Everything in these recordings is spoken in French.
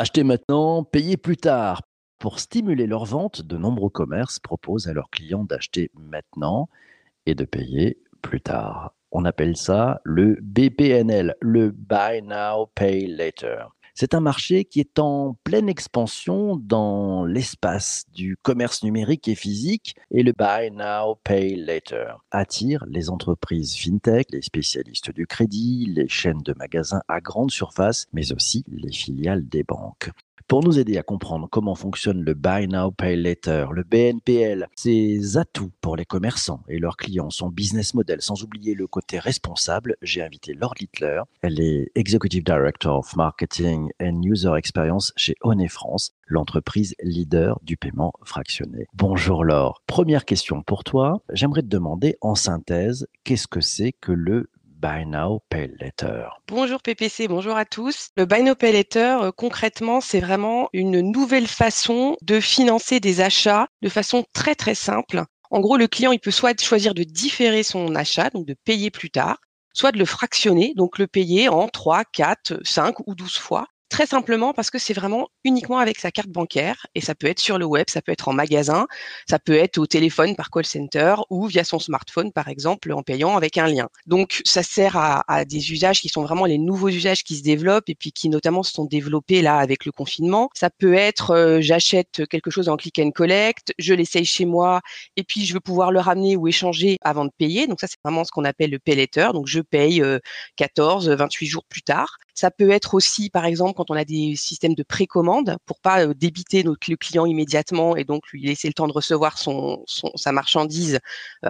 Acheter maintenant, payer plus tard. Pour stimuler leur vente, de nombreux commerces proposent à leurs clients d'acheter maintenant et de payer plus tard. On appelle ça le BPNL, le Buy Now, Pay Later. C'est un marché qui est en pleine expansion dans l'espace du commerce numérique et physique et le Buy Now, Pay Later attire les entreprises fintech, les spécialistes du crédit, les chaînes de magasins à grande surface, mais aussi les filiales des banques. Pour nous aider à comprendre comment fonctionne le Buy Now Pay Later, le BNPL, ses atouts pour les commerçants et leurs clients, son business model, sans oublier le côté responsable, j'ai invité Laure Littler. Elle est Executive Director of Marketing and User Experience chez Honey France, l'entreprise leader du paiement fractionné. Bonjour Laure. Première question pour toi. J'aimerais te demander en synthèse, qu'est-ce que c'est que le Bonjour PPC, bonjour à tous. Le Buy Now, Pay Later, euh, concrètement, c'est vraiment une nouvelle façon de financer des achats de façon très très simple. En gros, le client, il peut soit choisir de différer son achat, donc de payer plus tard, soit de le fractionner, donc le payer en 3, 4, 5 ou 12 fois, Très simplement parce que c'est vraiment uniquement avec sa carte bancaire et ça peut être sur le web, ça peut être en magasin, ça peut être au téléphone par call center ou via son smartphone par exemple en payant avec un lien. Donc ça sert à, des usages qui sont vraiment les nouveaux usages qui se développent et puis qui notamment se sont développés là avec le confinement. Ça peut être euh, j'achète quelque chose en click and collect, je l'essaye chez moi et puis je veux pouvoir le ramener ou échanger avant de payer. Donc ça c'est vraiment ce qu'on appelle le pay later. Donc je paye 14, euh, 28 jours plus tard. Ça peut être aussi, par exemple, quand on a des systèmes de précommande, pour pas débiter notre, le client immédiatement et donc lui laisser le temps de recevoir son, sa marchandise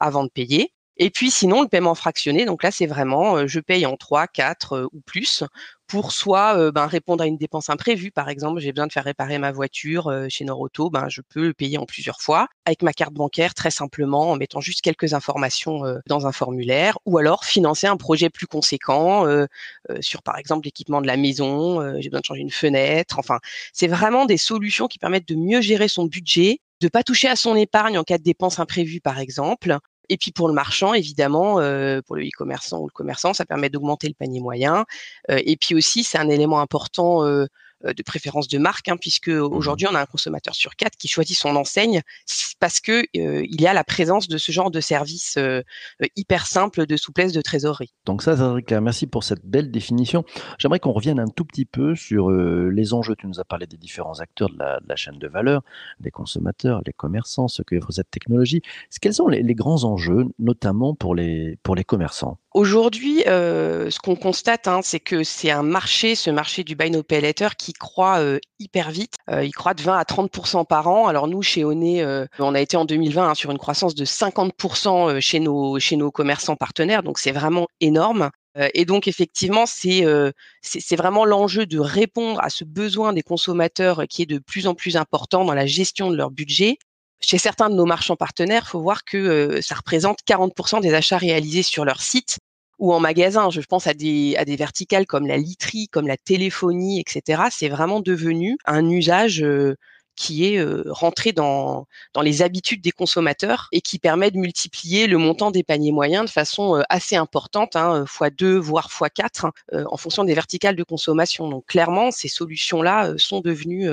avant de payer. Et puis sinon, le paiement fractionné, donc là, c'est vraiment, euh, je paye en 3, 4 ou plus pour soit euh, ben, répondre à une dépense imprévue. Par exemple, j'ai besoin de faire réparer ma voiture euh, chez Noroto, ben, je peux le payer en plusieurs fois avec ma carte bancaire très simplement en mettant juste quelques informations euh, dans un formulaire ou alors financer un projet plus conséquent sur par exemple l'équipement de la maison, j'ai besoin de changer une fenêtre. Enfin, c'est vraiment des solutions qui permettent de mieux gérer son budget de pas toucher à son épargne en cas de dépenses imprévues, par exemple, et puis pour le marchand, évidemment, euh, pour le e-commerçant ou le commerçant, ça permet d'augmenter le panier moyen. Euh, et puis aussi, c'est un élément important euh, de préférence de marque, hein, puisque mmh aujourd'hui on a un consommateur sur quatre qui choisit son enseigne parce que euh, il y a la présence de ce genre de service euh, hyper simple de souplesse de trésorerie. Donc ça, Zazrika, merci pour cette belle définition. J'aimerais qu'on revienne un tout petit peu sur les enjeux. Tu nous as parlé des différents acteurs de la, chaîne de valeur, les consommateurs, les commerçants, qui offrent cette technologie. Quels sont les, les grands enjeux, notamment pour les, pour les commerçants? Aujourd'hui, euh, ce qu'on constate, hein, c'est que c'est un marché, ce marché du buy no pay later, qui croît euh, hyper vite. Euh, il croît de 20 à 30% par an. Alors nous, chez Oné, on a été en 2020 hein, sur une croissance de 50% chez nos chez nos commerçants partenaires. Donc c'est vraiment énorme. Et donc effectivement, c'est c'est vraiment l'enjeu de répondre à ce besoin des consommateurs qui est de plus en plus important dans la gestion de leur budget chez certains de nos marchands partenaires, faut voir que ça représente 40% des achats réalisés sur leur site ou en magasin. Je pense à des, à des verticales comme la literie, comme la téléphonie, etc. C'est vraiment devenu un usage qui est rentré dans, dans les habitudes des consommateurs et qui permet de multiplier le montant des paniers moyens de façon assez importante, hein, x2 voire x4, en fonction des verticales de consommation. Donc clairement, ces solutions-là sont devenues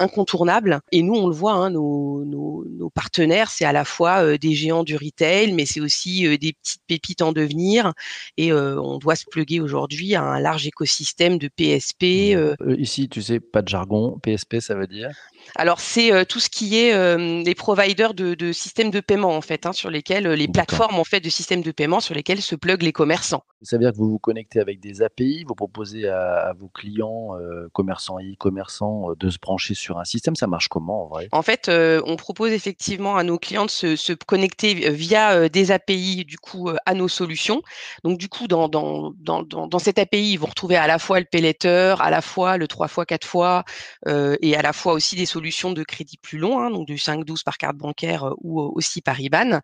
incontournables. Et nous, on le voit, hein, nos, nos, nos, partenaires, c'est à la fois des géants du retail, mais c'est aussi des petites pépites en devenir. Et on doit se pluguer aujourd'hui à un large écosystème de PSP. Mmh. Ici, tu sais, pas de jargon. PSP, ça veut dire? Alors c'est euh, tout ce qui est euh, les providers de, de, systèmes de paiement en fait, hein, sur lesquels euh, les plateformes en fait de systèmes de paiement sur lesquels se pluguent les commerçants. Ça veut dire que vous vous connectez avec des API, vous proposez à, vos clients commerçants et e-commerçants de se brancher sur un système. Ça marche comment en vrai? En fait, on propose effectivement à nos clients de se, connecter via des API du coup à nos solutions. Donc du coup dans dans, dans, dans, cette API, ils vont retrouver à la fois le pay à la fois le 3 fois 4 fois et à la fois aussi des solutions de crédit plus long, hein, donc du 5-12 par carte bancaire euh, ou euh, aussi par IBAN.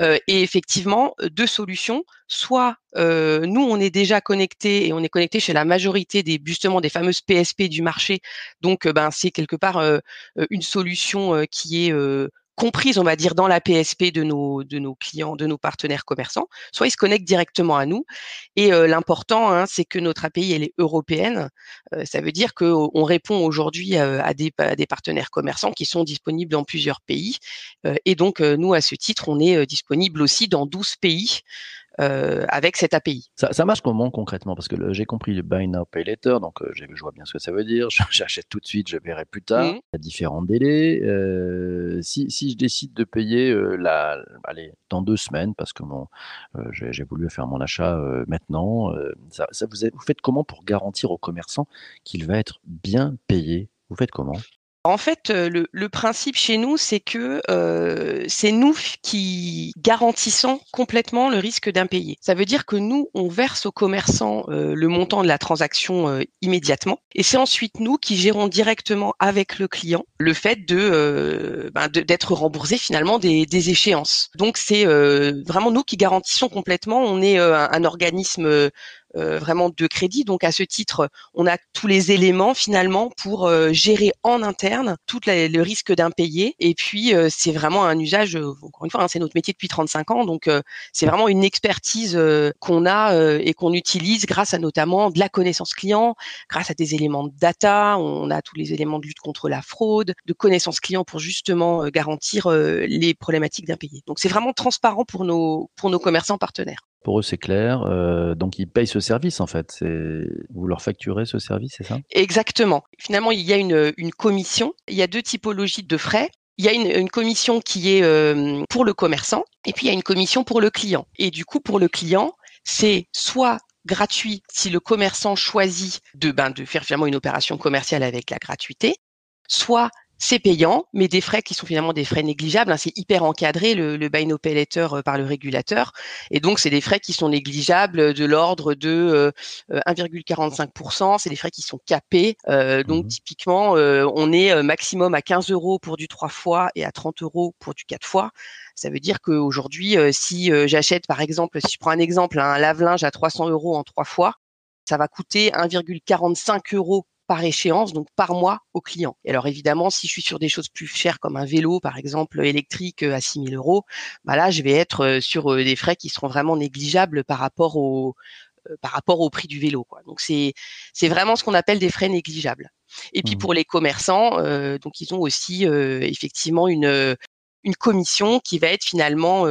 Euh, et effectivement, deux solutions. Soit nous, on est déjà connecté et on est connecté chez la majorité des justement des fameuses PSP du marché. Donc, ben, c'est quelque part une solution qui est comprises, on va dire, dans la PSP de nos, de nos clients, de nos partenaires commerçants, soit ils se connectent directement à nous. Et euh, l'important, hein, c'est que notre API, elle est européenne. Euh, ça veut dire qu'on répond aujourd'hui à, des, partenaires commerçants qui sont disponibles dans plusieurs pays. et donc, nous, à ce titre, on est disponible aussi dans 12 pays. Euh, avec cette API. Ça, ça, marche comment concrètement? Parce que j'ai compris le buy now, pay later, donc euh, je vois bien ce que ça veut dire. J'achète tout de suite, je verrai plus tard. Mmh. Il y a différents délais. Euh, si, si, je décide de payer euh, la, allez, dans deux semaines, parce que mon, euh, j'ai voulu faire mon achat maintenant, ça, ça vous, vous faites comment pour garantir au commerçant qu'il va être bien payé? Vous faites comment? En fait, le, le, principe chez nous, c'est que euh, c'est nous qui garantissons complètement le risque d'impayé. Ça veut dire que nous, on verse aux commerçants euh, le montant de la transaction euh, immédiatement, et c'est ensuite nous qui gérons directement avec le client le fait de ben, d'être remboursé finalement des, des échéances. Donc c'est vraiment nous qui garantissons complètement. On est un, organisme euh, vraiment de crédit. Donc à ce titre, on a tous les éléments finalement pour euh, gérer en interne tout le risque d'impayé. Et puis euh, c'est vraiment un usage, encore une fois, hein, c'est notre métier depuis 35 ans, donc c'est vraiment une expertise qu'on a et qu'on utilise grâce à notamment de la connaissance client, grâce à des éléments de data. On a tous les éléments de lutte contre la fraude, de connaissance client pour justement garantir les problématiques d'impayé. Donc c'est vraiment transparent pour nos pour nos commerçants partenaires. Pour eux, c'est clair. Euh, donc, ils payent ce service, en fait. Vous leur facturez ce service, c'est ça? Exactement. Finalement, il y a une, commission. Il y a deux typologies de frais. Il y a une, une commission qui est euh, pour le commerçant et puis il y a une commission pour le client. Et du coup, pour le client, c'est soit gratuit si le commerçant choisit de, ben, de faire finalement une opération commerciale avec la gratuité, soit c'est payant, mais des frais qui sont finalement des frais négligeables. Hein. c'est hyper encadré le, le buy no pay euh, par le régulateur, et donc c'est des frais qui sont négligeables de l'ordre de 1,45%. Euh, c'est des frais qui sont capés. Euh, donc mmh typiquement, on est maximum à 15 euros pour du 3 fois et à 30 euros pour du 4 fois. Ça veut dire qu'aujourd'hui, si j'achète par exemple, si je prends un exemple, un lave-linge à 300 euros en 3 fois, ça va coûter 1,45 euros par échéance, donc par mois au client. Et alors évidemment, si je suis sur des choses plus chères comme un vélo, par exemple électrique euh, à 6 000 euros, bah là, je vais être euh, sur euh, des frais qui seront vraiment négligeables par rapport au par rapport au prix du vélo. Quoi. Donc c'est c'est vraiment ce qu'on appelle des frais négligeables. Et puis mmh. pour les commerçants, donc ils ont aussi effectivement une une commission qui va être finalement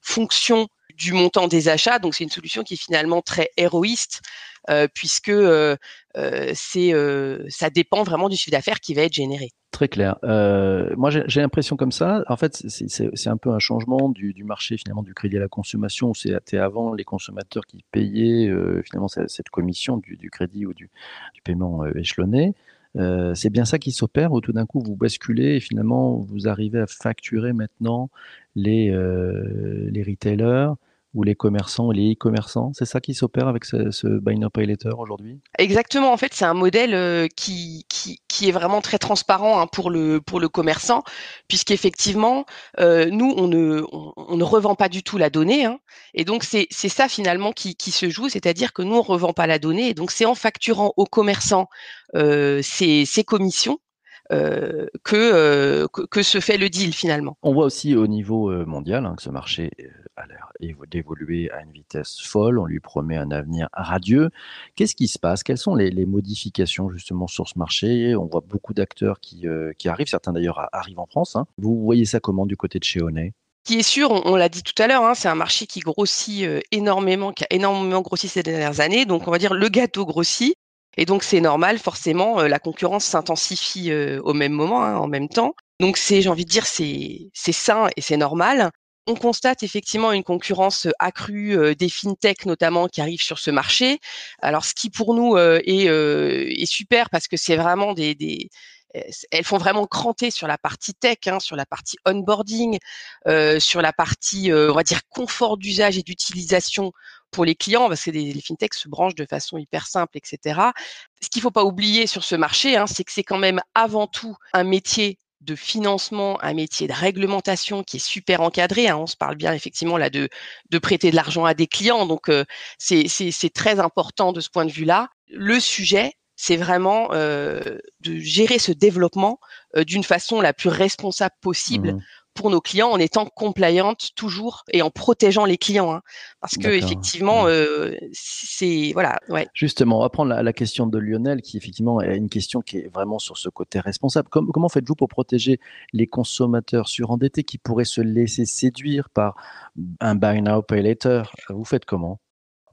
fonction du montant des achats. Donc c'est une solution qui est finalement très héroïste euh, puisque euh, euh, c'est ça dépend vraiment du chiffre d'affaires qui va être généré. Très clair. moi, j'ai l'impression comme ça. En fait, c'est un peu un changement du, marché finalement du crédit à la consommation. C'était avant les consommateurs qui payaient finalement cette, commission du, crédit ou du, paiement échelonné. Euh, c'est bien ça qui s'opère où tout d'un coup vous basculez et finalement vous arrivez à facturer maintenant les, euh, les retailers ou les commerçants, les e-commerçants. C'est ça qui s'opère avec ce, ce Buy Now Pay Later aujourd'hui? Exactement. En fait, c'est un modèle euh, qui, qui, qui, est vraiment très transparent hein, pour, le, pour le commerçant, puisqu'effectivement, euh, nous, on ne, on, ne revend pas du tout la donnée. Hein, et donc, c'est ça finalement qui, qui se joue, c'est-à-dire que nous, on revend pas la donnée. Et donc, c'est en facturant aux commerçants euh, ces, ces commissions euh, euh, que, que, se fait le deal finalement. On voit aussi au niveau euh, mondial hein, que ce marché a l'air d'évoluer à une vitesse folle. On lui promet un avenir radieux. Qu'est-ce qui se passe? Quelles sont les, modifications justement sur ce marché? On voit beaucoup d'acteurs qui, qui arrivent. Certains d'ailleurs arrivent en France. Hein. Vous voyez ça comment du côté de chez Honey? Qui est sûr, on, l'a dit tout à l'heure, hein, c'est un marché qui grossit énormément, qui a énormément grossi ces dernières années. Donc, on va dire le gâteau grossit. Et donc c'est normal, forcément, euh, la concurrence s'intensifie euh, au même moment, hein, en même temps. Donc c'est, j'ai envie de dire, c'est sain et c'est normal. On constate effectivement une concurrence accrue euh, des fintechs notamment qui arrivent sur ce marché. Alors ce qui pour nous est, est super parce que c'est vraiment des, des elles font vraiment cranter sur la partie tech, hein, sur la partie onboarding, euh, sur la partie, euh, on va dire, confort d'usage et d'utilisation pour les clients, parce que les, fintechs se branchent de façon hyper simple, etc. Ce qu'il faut pas oublier sur ce marché, hein, c'est que c'est quand même avant tout un métier de financement, un métier de réglementation qui est super encadré. Hein. On se parle bien effectivement là de, de prêter de l'argent à des clients, donc euh, c'est très important de ce point de vue-là. Le sujet, c'est vraiment euh, de gérer ce développement euh, d'une façon la plus responsable possible mmh pour nos clients en étant compliant toujours et en protégeant les clients. Hein. parce que effectivement, euh, c'est voilà. Ouais. Justement, on va prendre la, question de Lionel, qui effectivement est une question qui est vraiment sur ce côté responsable. comment faites-vous pour protéger les consommateurs surendettés qui pourraient se laisser séduire par un buy now pay later? Vous faites comment?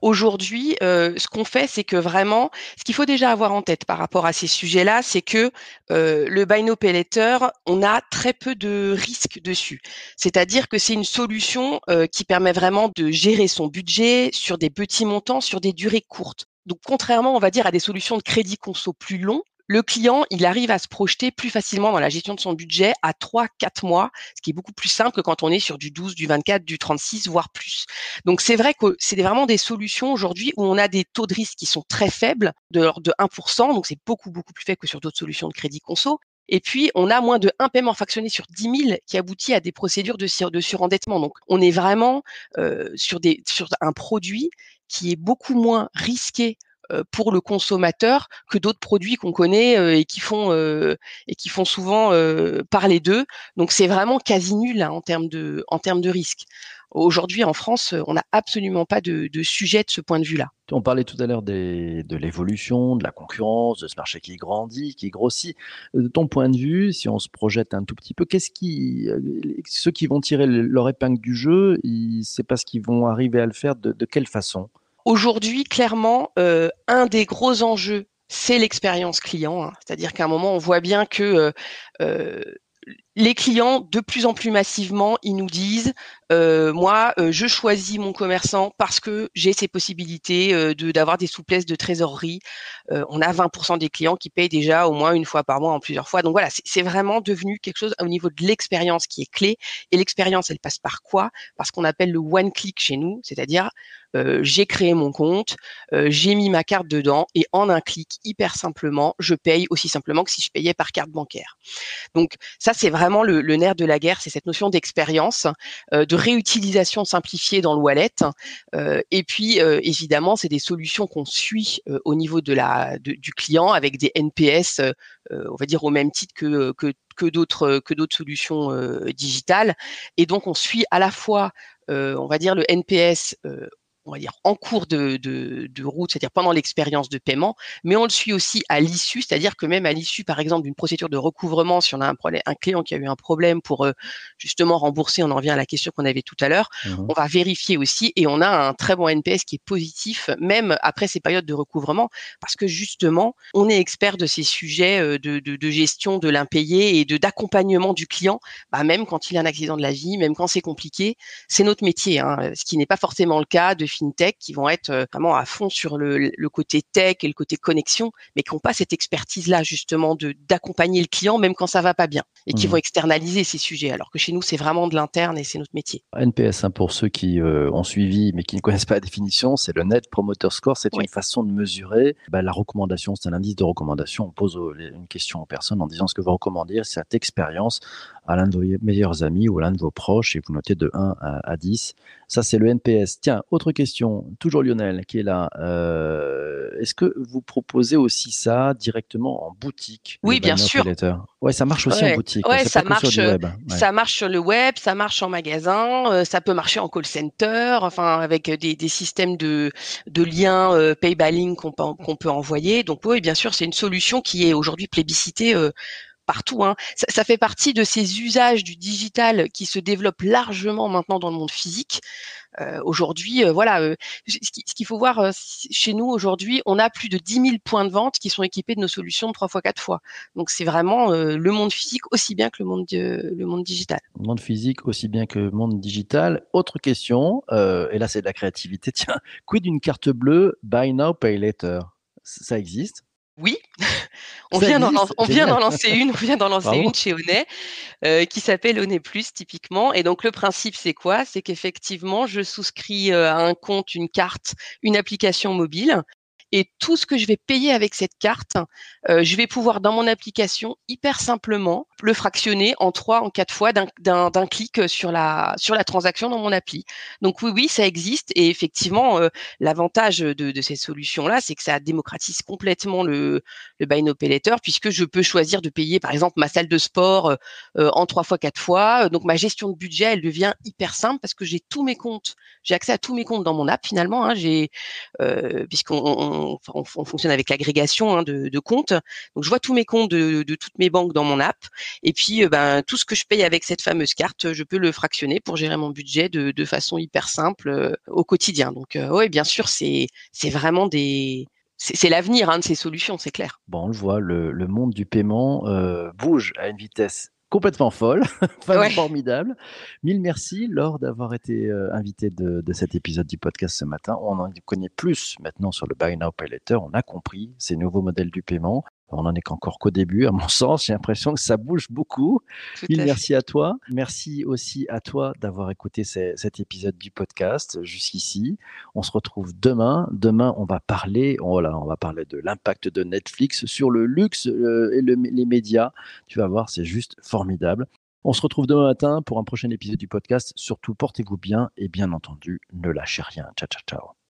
Aujourd'hui, euh, ce qu'on fait, c'est que vraiment, ce qu'il faut déjà avoir en tête par rapport à ces sujets-là, c'est que euh, le buy no pay later, on a très peu de risques dessus. C'est-à-dire que c'est une solution euh, qui permet vraiment de gérer son budget sur des petits montants, sur des durées courtes. Donc, contrairement, on va dire, à des solutions de crédit conso plus longs, le client, il arrive à se projeter plus facilement dans la gestion de son budget à 3-4 mois, ce qui est beaucoup plus simple que quand on est sur du 12, du 24, du 36, voire plus. Donc c'est vrai que c'est vraiment des solutions aujourd'hui où on a des taux de risque qui sont très faibles, de l'ordre de 1%, donc c'est beaucoup, beaucoup plus faible que sur d'autres solutions de crédit conso. Et puis, on a moins de un paiement fractionné sur 10 000 qui aboutit à des procédures de, de surendettement. Donc, on est vraiment euh, sur, des, sur un produit qui est beaucoup moins risqué pour le consommateur que d'autres produits qu'on connaît euh, et qui font euh, et qui font souvent parler d'eux. Donc c'est vraiment quasi nul hein, en termes de en termes de risque. Aujourd'hui, en France, on n'a absolument pas de, sujet de ce point de vue-là. On parlait tout à l'heure de l'évolution, de la concurrence, de ce marché qui grandit, qui grossit. De ton point de vue, si on se projette un tout petit peu, qu'est-ce qui, ceux qui vont tirer leur épingle du jeu, c'est parce qu'ils vont arriver à le faire de quelle façon? Aujourd'hui, clairement, euh, un des gros enjeux, c'est l'expérience client. Hein. C'est-à-dire qu'à un moment, on voit bien que euh, euh, les clients, de plus en plus massivement, ils nous disent euh, moi, euh, je choisis mon commerçant parce que j'ai ces possibilités euh, de d'avoir des souplesses de trésorerie. on a 20% des clients qui payent déjà au moins une fois par mois en plusieurs fois. Donc voilà, c'est vraiment devenu quelque chose au niveau de l'expérience qui est clé. Et l'expérience, elle passe par quoi? Parce qu'on appelle le one click chez nous, c'est-à-dire j'ai créé mon compte, j'ai mis ma carte dedans et en un clic, hyper simplement, je paye aussi simplement que si je payais par carte bancaire. Donc ça, c'est vraiment le, nerf de la guerre, c'est cette notion d'expérience, euh, de réutilisation simplifiée dans le wallet. Euh, et puis, euh, évidemment, c'est des solutions qu'on suit au niveau de la, du client avec des NPS, on va dire au même titre que, que, que d'autres que d'autres solutions digitales. Et donc, on suit à la fois, on va dire, le NPS on va dire, en cours de, route, c'est-à-dire pendant l'expérience de paiement, mais on le suit aussi à l'issue, c'est-à-dire que même à l'issue, par exemple, d'une procédure de recouvrement, si on a un, problème, un client qui a eu un problème pour euh, justement rembourser, on en revient à la question qu'on avait tout à l'heure, mmh on va vérifier aussi et on a un très bon NPS qui est positif, même après ces périodes de recouvrement, parce que justement, on est expert de ces sujets euh, de, gestion de l'impayé et de d'accompagnement du client, bah, même quand il a un accident de la vie, même quand c'est compliqué, c'est notre métier, hein, ce qui n'est pas forcément le cas de fintech qui vont être euh, vraiment à fond sur le, côté tech et le côté connexion, mais qui n'ont pas cette expertise-là justement de d'accompagner le client même quand ça va pas bien et qui mmh. vont externaliser ces sujets. Alors que chez nous, c'est vraiment de l'interne et c'est notre métier. NPS, hein, pour ceux qui euh, ont suivi mais qui ne connaissent pas la définition, c'est le Net Promoter Score. C'est une façon de mesurer bah, la recommandation. C'est un indice de recommandation. On pose une question aux personnes en disant ce que vous recommandez cette expérience à l'un de vos meilleurs amis ou à l'un de vos proches et vous notez de 1 à, à 10. Ça, c'est le NPS. Tiens, autre question, toujours Lionel qui est là. Euh, est-ce que vous proposez aussi ça directement en boutique Oui, bien sûr. Ouais, ça marche aussi en boutique. Ouais, ça marche. Web. Ça marche sur le web, ça marche en magasin, euh, ça peut marcher en call center, enfin avec des, des systèmes de, de liens euh, payballing qu'on peut, qu'on peut envoyer. Donc oui, bien sûr, c'est une solution qui est aujourd'hui plébiscitée partout. Hein. Ça, fait partie de ces usages du digital qui se développent largement maintenant dans le monde physique. Euh, aujourd'hui, euh, voilà, euh, ce qu'il faut voir chez nous aujourd'hui, on a plus de 10 000 points de vente qui sont équipés de nos solutions de 3 fois 4 fois. Donc c'est vraiment le monde physique aussi bien que le monde, le monde digital. Le monde physique aussi bien que le monde digital. Autre question, et là c'est de la créativité. Tiens, quid d'une carte bleue Buy Now Pay Later? Ça existe? Oui, on vient d'en lancer une, on vient d'en lancer une chez Onet euh, qui s'appelle Onet Plus typiquement. Et donc le principe c'est quoi? C'est qu'effectivement je souscris euh, à un compte, une carte, une application mobile Et tout ce que je vais payer avec cette carte, euh, je vais pouvoir dans mon application hyper simplement le fractionner en trois, en quatre fois d'un clic sur la sur la transaction dans mon appli. Donc oui, oui, ça existe et effectivement, euh, l'avantage de, de ces solutions-là, c'est que ça démocratise complètement le, le buy no pay later puisque je peux choisir de payer par exemple ma salle de sport euh, en trois fois, quatre fois. Donc ma gestion de budget, elle devient hyper simple parce que j'ai tous mes comptes, j'ai accès à tous mes comptes dans mon app finalement. Hein, j'ai euh, puisqu'on on, fonctionne avec l'agrégation hein, de, comptes. Donc je vois tous mes comptes de, toutes mes banques dans mon app. Et puis euh, ben tout ce que je paye avec cette fameuse carte, je peux le fractionner pour gérer mon budget de, façon hyper simple euh, au quotidien. Donc euh, oui, bien sûr, c'est vraiment c'est l'avenir hein, de ces solutions, c'est clair. Bon, on le voit, le, monde du paiement bouge à une vitesse complètement folle, formidable. Mille merci, Laure, d'avoir été euh, invitée de, de, cet épisode du podcast ce matin. On en connaît plus maintenant sur le Buy Now Pay Later. On a compris ces nouveaux modèles du paiement. On n'en est qu'encore qu'au début, à mon sens. J'ai l'impression que ça bouge beaucoup. merci à toi. Merci aussi à toi d'avoir écouté cet épisode du podcast jusqu'ici. On se retrouve demain. Demain, on va parler, voilà, on va parler de l'impact de Netflix sur le luxe euh, et les médias. Tu vas voir, c'est juste formidable. On se retrouve demain matin pour un prochain épisode du podcast. Surtout, portez-vous bien et bien entendu, ne lâchez rien. Ciao, ciao, ciao.